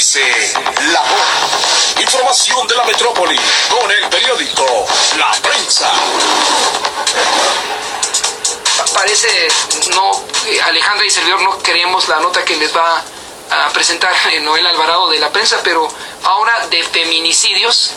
dice la voz. Información de la metrópoli con el periódico La Prensa. Parece no, eh, Alejandra y servidor no queremos la nota que les va a presentar Noel Alvarado de la prensa, pero ahora de feminicidios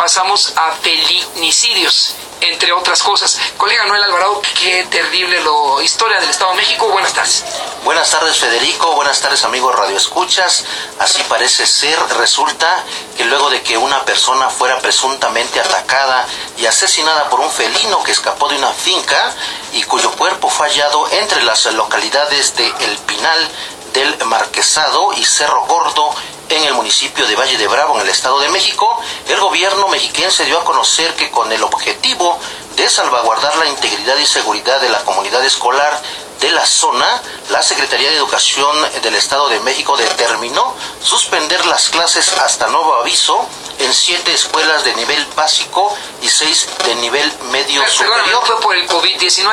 pasamos a felinicidios entre otras cosas. Colega Noel Alvarado, qué terrible historia del Estado de México. Buenas tardes. Buenas tardes, Federico. Buenas tardes, amigos Radio Escuchas. Así parece ser. Resulta que luego de que una persona fuera presuntamente atacada y asesinada por un felino que escapó de una finca y cuyo cuerpo fue hallado entre las localidades de El Pinal, del Marquesado y Cerro Gordo en el municipio de Valle de Bravo, en el Estado de México, el gobierno mexiquense dio a conocer que con el objetivo de salvaguardar la integridad y seguridad de la comunidad escolar de la zona, la Secretaría de Educación del Estado de México determinó suspender las clases hasta nuevo aviso en siete escuelas de nivel básico y seis de nivel medio superior. fue por el COVID-19.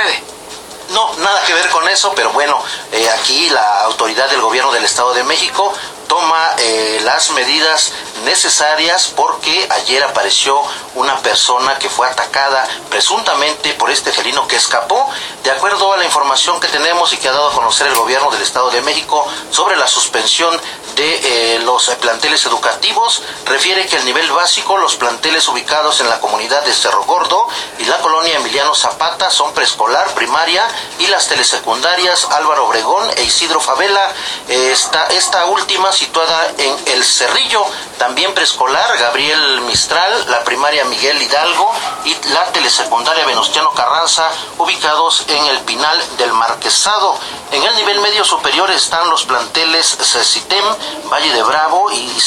No, nada que ver con eso, pero bueno, eh, aquí la autoridad del gobierno del Estado de México toma eh, las medidas necesarias porque ayer apareció una persona que fue atacada presuntamente por este felino que escapó. De acuerdo a la información que tenemos y que ha dado a conocer el gobierno del Estado de México sobre la suspensión de eh, los planteles educativos, refiere que el nivel básico, los planteles ubicados en la comunidad de Cerro Gordo y la colonia Emiliano Zapata son preescolar, primaria y las telesecundarias Álvaro Obregón e Isidro Favela. esta, esta última situada en El Cerrillo, también preescolar Gabriel Mistral, la primaria Miguel Hidalgo y la telesecundaria Venustiano Carranza, ubicados en el Pinal del Marquesado. En el nivel medio superior están los planteles Cecitem, Valle de Bravo y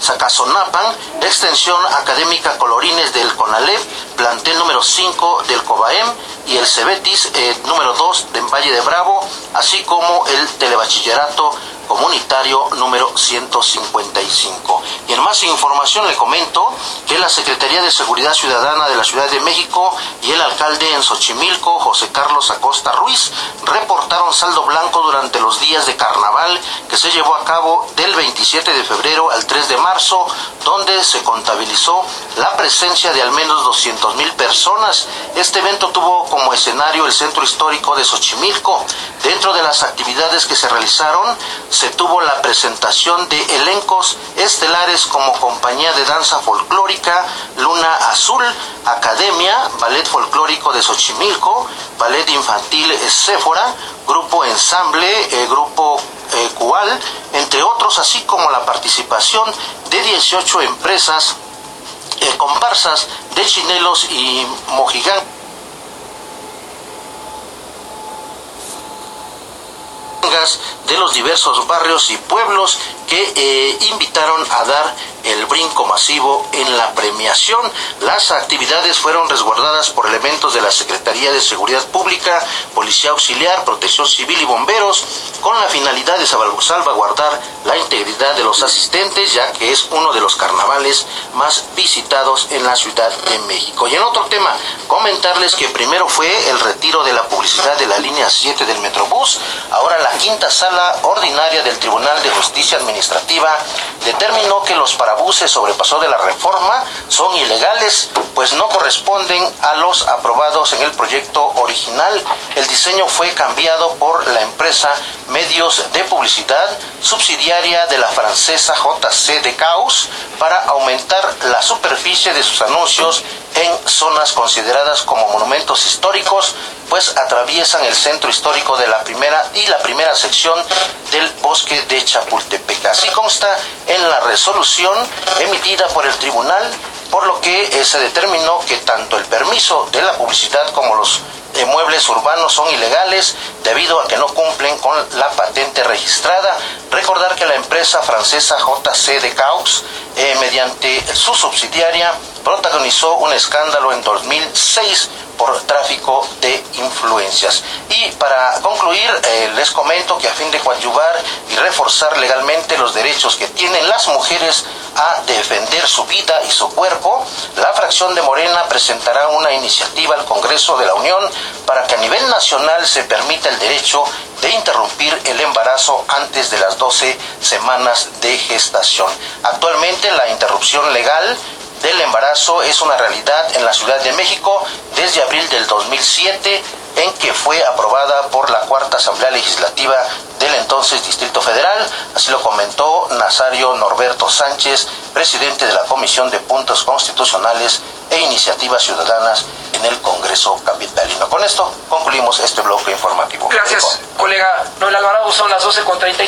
Zacazonapan, eh, extensión académica Colorines del CONALEP, plantel número 5 del COBAEM y el Cebetis eh, número 2 de Valle de Bravo, así como el telebachillerato comunitario número 155. Y en más información le comento que la Secretaría de Seguridad Ciudadana de la Ciudad de México y el alcalde en Xochimilco, José Carlos Acosta Ruiz, reportaron saldo blanco durante los días de carnaval que se llevó a cabo del 27 de febrero al 3 de marzo, donde se contabilizó la presencia de al menos 200 mil personas. Este evento tuvo como escenario el centro histórico de Xochimilco. Dentro de las actividades que se realizaron, tuvo la presentación de elencos estelares como Compañía de Danza Folclórica, Luna Azul, Academia, Ballet Folclórico de Xochimilco, Ballet Infantil Séfora, Grupo Ensamble, eh, Grupo eh, Cual, entre otros, así como la participación de 18 empresas eh, comparsas de chinelos y de los diversos barrios y pueblos que eh, invitaron a dar el brinco masivo en la premiación. Las actividades fueron resguardadas por elementos de la Secretaría de Seguridad Pública, Policía Auxiliar, Protección Civil y Bomberos, con la finalidad de salvaguardar la integridad de los asistentes, ya que es uno de los carnavales más visitados en la Ciudad de México. Y en otro tema, comentarles que primero fue el retiro de la publicidad de la línea 7 del Metrobús, ahora la quinta sala ordinaria del Tribunal de Justicia Administrativa determinó que los parabuses sobrepasó de la reforma son ilegales, pues no corresponden a los aprobados en el proyecto original. El diseño fue cambiado por la empresa Medios de Publicidad, subsidiaria de la francesa JC de Caos, para aumentar la superficie de sus anuncios en zonas consideradas como monumentos históricos, pues atraviesan el centro histórico de la primera y la primera sección del bosque de Chapultepec. Así consta en la resolución emitida por el tribunal, por lo que eh, se determinó que tanto el permiso de la publicidad como los eh, muebles urbanos son ilegales debido a que no cumplen con la patente registrada. Recordar que la empresa francesa JC de Caux, eh, mediante su subsidiaria, protagonizó un escándalo en 2006 por tráfico de influencias. Y para concluir, eh, les comento que a fin de coadyuvar y reforzar legalmente los derechos que tienen las mujeres a defender su vida y su cuerpo, la fracción de Morena presentará una iniciativa al Congreso de la Unión para que a nivel nacional se permita el derecho de interrumpir el embarazo antes de las 12 semanas de gestación. Actualmente la interrupción legal del embarazo es una realidad en la Ciudad de México desde abril del 2007 en que fue aprobada por la Cuarta Asamblea Legislativa del entonces Distrito Federal, así lo comentó Nazario Norberto Sánchez, presidente de la Comisión de Puntos Constitucionales e Iniciativas Ciudadanas en el Congreso Capitalino. Con esto concluimos este bloque informativo. Gracias, colega Noel Alvarado. Son las 12.36.